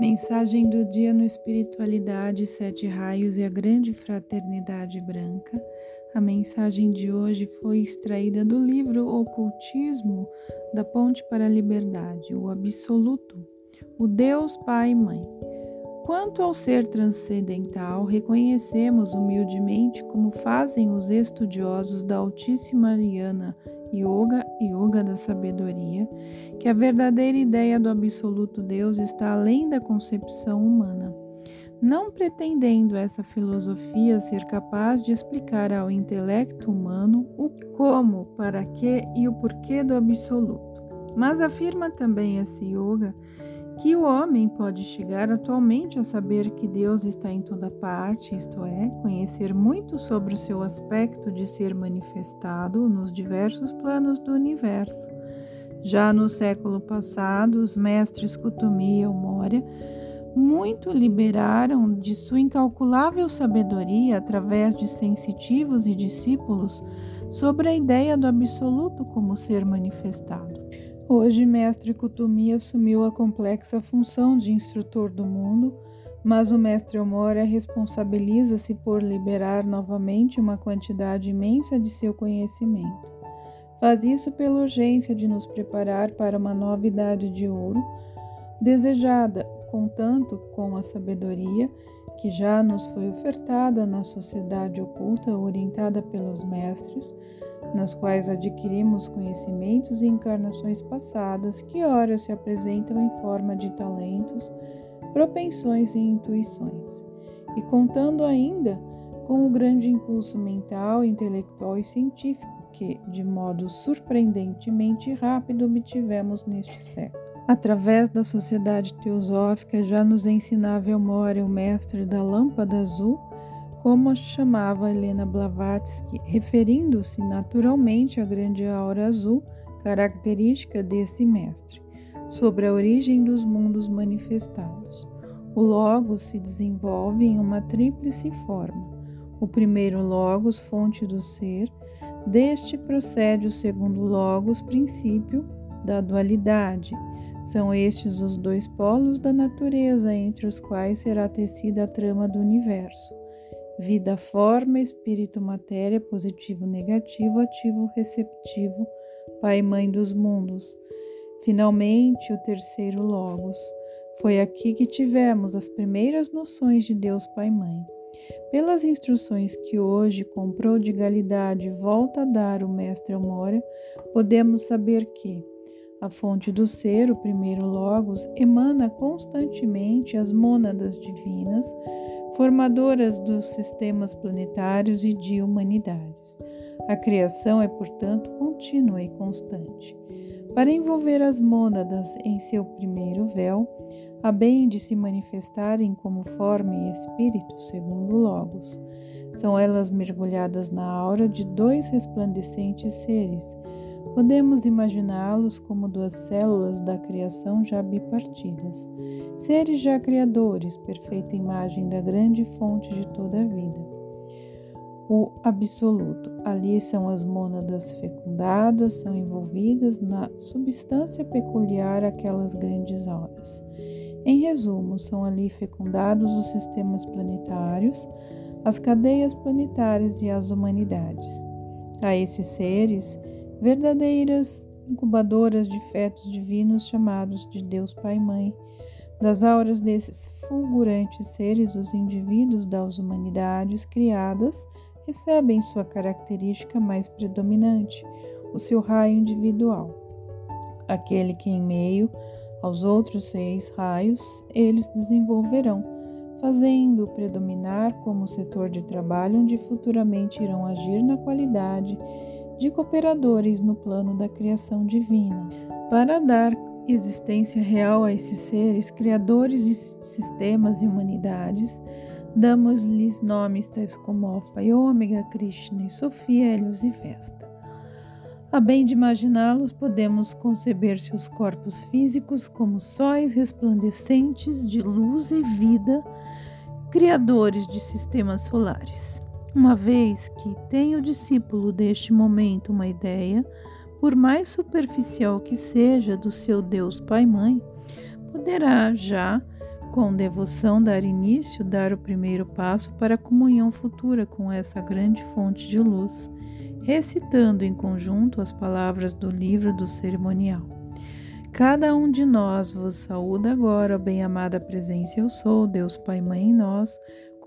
Mensagem do dia no Espiritualidade, Sete Raios e a Grande Fraternidade Branca. A mensagem de hoje foi extraída do livro Ocultismo da Ponte para a Liberdade, o Absoluto, o Deus Pai e Mãe. Quanto ao ser transcendental, reconhecemos humildemente como fazem os estudiosos da Altíssima Ariana Yoga, Yoga da Sabedoria, que a verdadeira ideia do absoluto Deus está além da concepção humana. Não pretendendo essa filosofia ser capaz de explicar ao intelecto humano o como, para que e o porquê do absoluto, mas afirma também esse yoga que o homem pode chegar atualmente a saber que Deus está em toda parte, isto é, conhecer muito sobre o seu aspecto de ser manifestado nos diversos planos do universo. Já no século passado, os mestres Kutumi e Elmória muito liberaram de sua incalculável sabedoria através de sensitivos e discípulos sobre a ideia do absoluto como ser manifestado. Hoje, mestre Kutumi assumiu a complexa função de instrutor do mundo, mas o mestre Omora responsabiliza-se por liberar novamente uma quantidade imensa de seu conhecimento. Faz isso pela urgência de nos preparar para uma nova idade de ouro, desejada, contanto com a sabedoria que já nos foi ofertada na sociedade oculta orientada pelos mestres, nas quais adquirimos conhecimentos e encarnações passadas que ora se apresentam em forma de talentos, propensões e intuições, e contando ainda com o grande impulso mental, intelectual e científico que, de modo surpreendentemente rápido, obtivemos neste século. Através da sociedade teosófica já nos ensinava Elmore, o mestre da lâmpada azul, como chamava Helena Blavatsky, referindo-se naturalmente à grande aura azul, característica desse mestre, sobre a origem dos mundos manifestados. O Logos se desenvolve em uma tríplice forma. O primeiro Logos, fonte do ser, deste procede o segundo Logos, princípio da dualidade. São estes os dois polos da natureza entre os quais será tecida a trama do universo vida, forma, espírito, matéria, positivo, negativo, ativo, receptivo, pai e mãe dos mundos. Finalmente, o terceiro Logos. Foi aqui que tivemos as primeiras noções de Deus Pai e Mãe. Pelas instruções que hoje, com prodigalidade, volta a dar o Mestre Amora, podemos saber que a fonte do ser, o primeiro Logos, emana constantemente as mônadas divinas, formadoras dos sistemas planetários e de humanidades. A criação é, portanto, contínua e constante. Para envolver as mônadas em seu primeiro véu, a bem de se manifestarem como forma e espírito, segundo Logos. São elas mergulhadas na aura de dois resplandecentes seres, Podemos imaginá-los como duas células da criação já bipartidas, seres já criadores, perfeita imagem da grande fonte de toda a vida. O absoluto. Ali são as mônadas fecundadas, são envolvidas na substância peculiar àquelas grandes auras. Em resumo, são ali fecundados os sistemas planetários, as cadeias planetárias e as humanidades. A esses seres, verdadeiras incubadoras de fetos divinos chamados de Deus Pai e Mãe. Das auras desses fulgurantes seres, os indivíduos das humanidades criadas recebem sua característica mais predominante, o seu raio individual. Aquele que, em meio aos outros seis raios, eles desenvolverão, fazendo-o predominar como setor de trabalho onde futuramente irão agir na qualidade de cooperadores no plano da criação divina. Para dar existência real a esses seres, criadores de sistemas e humanidades, damos-lhes nomes tais como Alfa e Ômega, Krishna e Sofia, Helios e Vesta. A bem de imaginá-los, podemos conceber seus corpos físicos como sóis resplandecentes de luz e vida, criadores de sistemas solares. Uma vez que tem o discípulo deste momento uma ideia, por mais superficial que seja, do seu Deus Pai-Mãe, poderá já com devoção, dar início, dar o primeiro passo para a comunhão futura com essa grande fonte de luz, recitando em conjunto as palavras do livro do cerimonial. Cada um de nós vos saúda agora, bem-amada presença eu sou, Deus Pai Mãe em nós,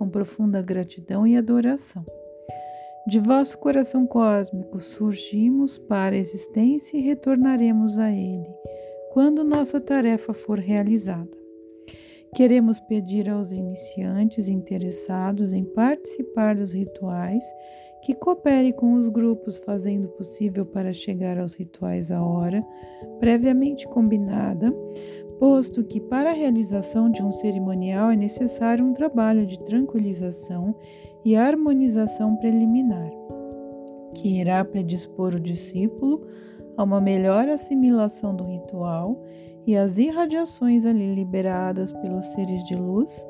com profunda gratidão e adoração. De vosso coração cósmico surgimos para a existência e retornaremos a Ele, quando nossa tarefa for realizada. Queremos pedir aos iniciantes interessados em participar dos rituais que coopere com os grupos, fazendo possível para chegar aos rituais a hora previamente combinada, posto que para a realização de um cerimonial é necessário um trabalho de tranquilização e harmonização preliminar, que irá predispor o discípulo a uma melhor assimilação do ritual e as irradiações ali liberadas pelos seres de luz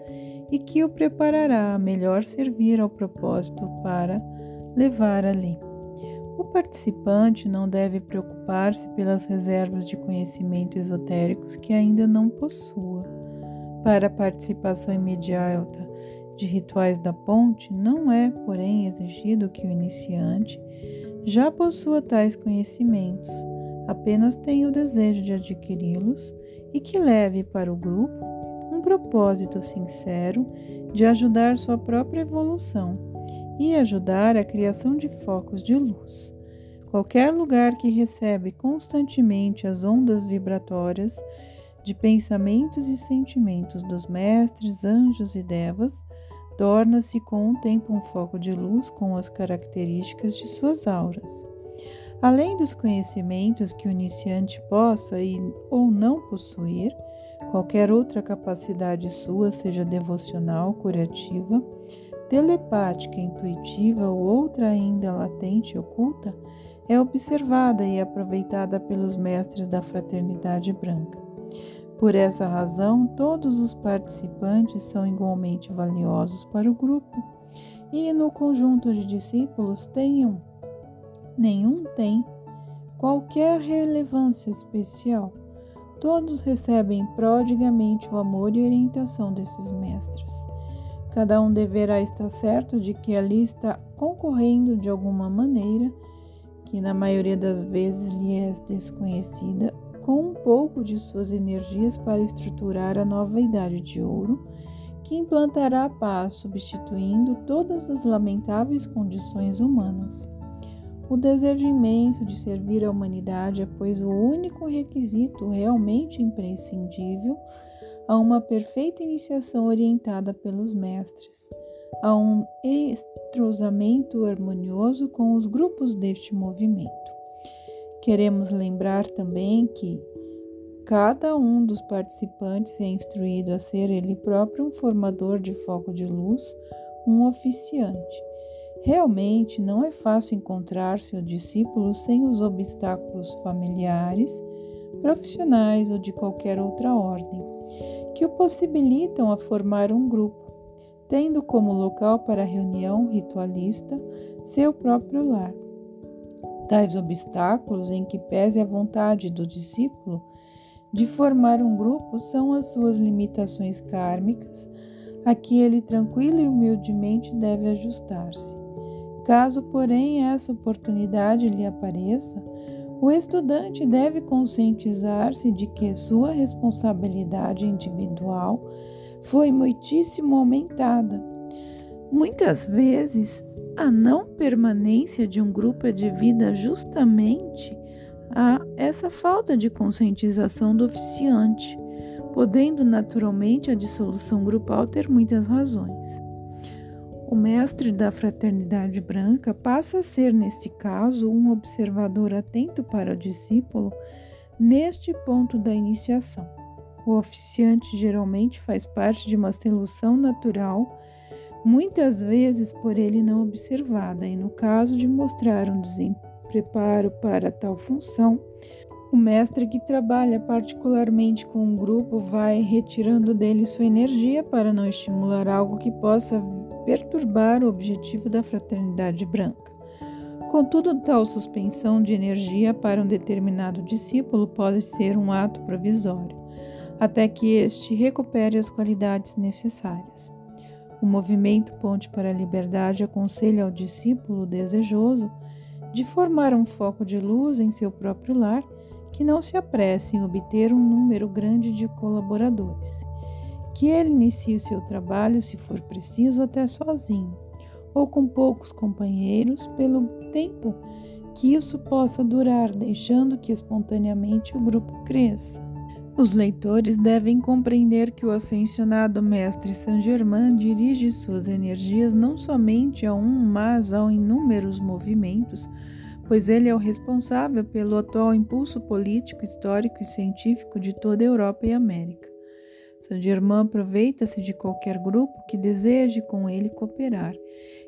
e que o preparará a melhor servir ao propósito para levar ali. O participante não deve preocupar-se pelas reservas de conhecimento esotéricos que ainda não possua. Para a participação imediata de rituais da ponte, não é, porém, exigido que o iniciante já possua tais conhecimentos apenas tenha o desejo de adquiri-los e que leve para o grupo um propósito sincero de ajudar sua própria evolução e ajudar a criação de focos de luz. Qualquer lugar que recebe constantemente as ondas vibratórias de pensamentos e sentimentos dos mestres, anjos e devas, torna-se com o tempo um foco de luz com as características de suas auras. Além dos conhecimentos que o iniciante possa e, ou não possuir, qualquer outra capacidade sua, seja devocional, curativa, telepática, intuitiva ou outra ainda latente e oculta, é observada e aproveitada pelos mestres da Fraternidade Branca. Por essa razão, todos os participantes são igualmente valiosos para o grupo e no conjunto de discípulos tenham nenhum tem qualquer relevância especial. Todos recebem prodigamente o amor e orientação desses mestres. Cada um deverá estar certo de que ali está concorrendo de alguma maneira, que na maioria das vezes lhe é desconhecida, com um pouco de suas energias para estruturar a nova idade de ouro, que implantará a paz, substituindo todas as lamentáveis condições humanas. O desejo imenso de servir à humanidade é, pois, o único requisito realmente imprescindível a uma perfeita iniciação orientada pelos mestres, a um entrosamento harmonioso com os grupos deste movimento. Queremos lembrar também que cada um dos participantes é instruído a ser ele próprio um formador de foco de luz, um oficiante Realmente não é fácil encontrar seu discípulo sem os obstáculos familiares, profissionais ou de qualquer outra ordem, que o possibilitam a formar um grupo, tendo como local para reunião ritualista seu próprio lar. Tais obstáculos, em que pese a vontade do discípulo de formar um grupo, são as suas limitações kármicas, a que ele tranquilo e humildemente deve ajustar-se. Caso, porém, essa oportunidade lhe apareça, o estudante deve conscientizar-se de que sua responsabilidade individual foi muitíssimo aumentada. Muitas vezes, a não permanência de um grupo é devida justamente a essa falta de conscientização do oficiante, podendo naturalmente a dissolução grupal ter muitas razões. O mestre da fraternidade branca passa a ser, neste caso, um observador atento para o discípulo neste ponto da iniciação. O oficiante geralmente faz parte de uma solução natural, muitas vezes por ele não observada, e no caso de mostrar um despreparo para tal função, o mestre que trabalha particularmente com um grupo vai retirando dele sua energia para não estimular algo que possa perturbar o objetivo da fraternidade branca. Contudo, tal suspensão de energia para um determinado discípulo pode ser um ato provisório. até que este recupere as qualidades necessárias. O movimento Ponte para a Liberdade aconselha ao discípulo desejoso de formar um foco de luz em seu próprio lar que não se apresse em obter um número grande de colaboradores, que ele inicie seu trabalho, se for preciso, até sozinho, ou com poucos companheiros, pelo tempo que isso possa durar, deixando que espontaneamente o grupo cresça. Os leitores devem compreender que o ascensionado Mestre Saint-Germain dirige suas energias não somente a um, mas a inúmeros movimentos, pois ele é o responsável pelo atual impulso político, histórico e científico de toda a Europa e América. Saint-Germain aproveita-se de qualquer grupo que deseje com ele cooperar,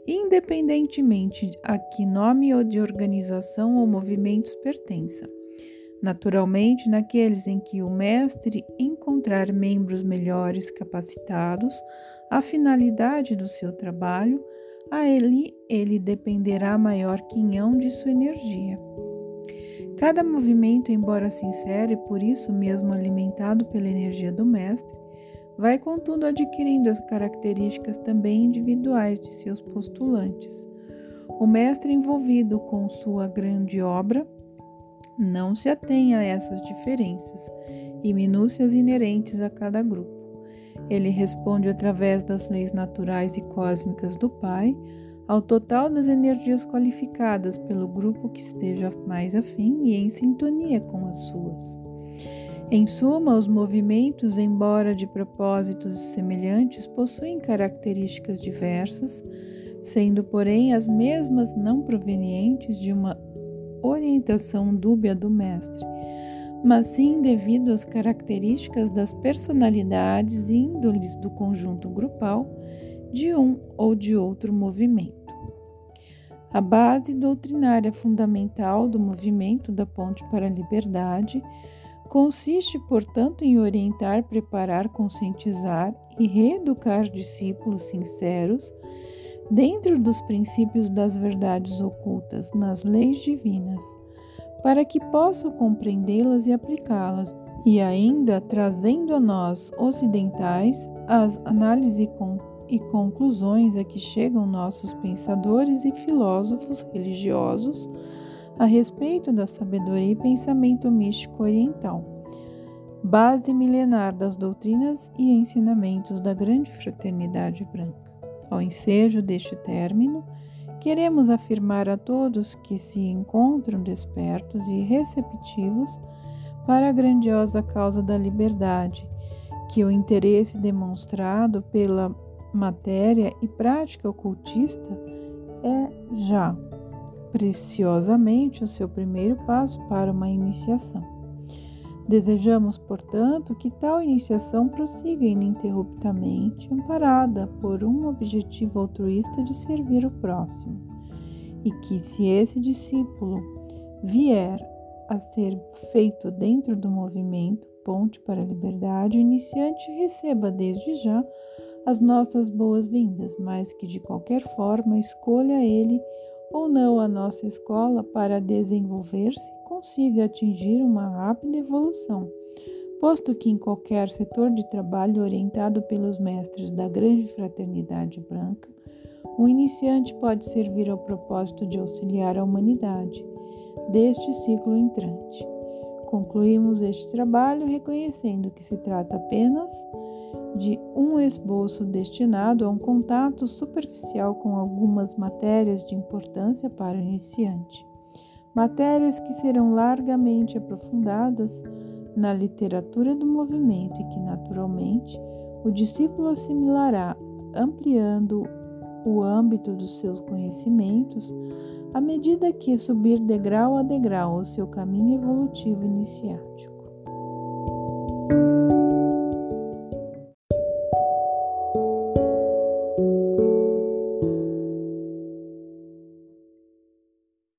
independentemente a que nome ou de organização ou movimentos pertença. Naturalmente, naqueles em que o mestre encontrar membros melhores capacitados, a finalidade do seu trabalho, a ele ele dependerá maior quinhão de sua energia. Cada movimento, embora sincero e por isso mesmo alimentado pela energia do mestre, vai contudo adquirindo as características também individuais de seus postulantes. O mestre envolvido com sua grande obra não se atém a essas diferenças e minúcias inerentes a cada grupo. Ele responde através das leis naturais e cósmicas do Pai ao total das energias qualificadas pelo grupo que esteja mais afim e em sintonia com as suas. Em suma, os movimentos, embora de propósitos semelhantes, possuem características diversas, sendo, porém, as mesmas não provenientes de uma orientação dúbia do mestre, mas sim devido às características das personalidades e índoles do conjunto grupal de um ou de outro movimento. A base doutrinária fundamental do movimento da Ponte para a Liberdade consiste, portanto, em orientar, preparar, conscientizar e reeducar discípulos sinceros dentro dos princípios das verdades ocultas nas leis divinas, para que possam compreendê-las e aplicá-las, e ainda trazendo a nós ocidentais as análises e conclusões a que chegam nossos pensadores e filósofos religiosos a respeito da sabedoria e pensamento místico oriental, base milenar das doutrinas e ensinamentos da grande fraternidade branca. Ao ensejo deste término, queremos afirmar a todos que se encontram despertos e receptivos para a grandiosa causa da liberdade, que o interesse demonstrado pela matéria e prática ocultista é já preciosamente o seu primeiro passo para uma iniciação. Desejamos, portanto, que tal iniciação prossiga ininterruptamente, amparada por um objetivo altruísta de servir o próximo, e que, se esse discípulo vier a ser feito dentro do movimento Ponte para a Liberdade, o iniciante receba desde já as nossas boas-vindas, mas que de qualquer forma escolha ele ou não a nossa escola para desenvolver-se consiga atingir uma rápida evolução, posto que em qualquer setor de trabalho orientado pelos mestres da grande fraternidade branca, o iniciante pode servir ao propósito de auxiliar a humanidade deste ciclo entrante. Concluímos este trabalho reconhecendo que se trata apenas de um esboço destinado a um contato superficial com algumas matérias de importância para o iniciante matérias que serão largamente aprofundadas na literatura do movimento e que, naturalmente, o discípulo assimilará, ampliando o âmbito dos seus conhecimentos à medida que subir degrau a degrau o seu caminho evolutivo iniciático.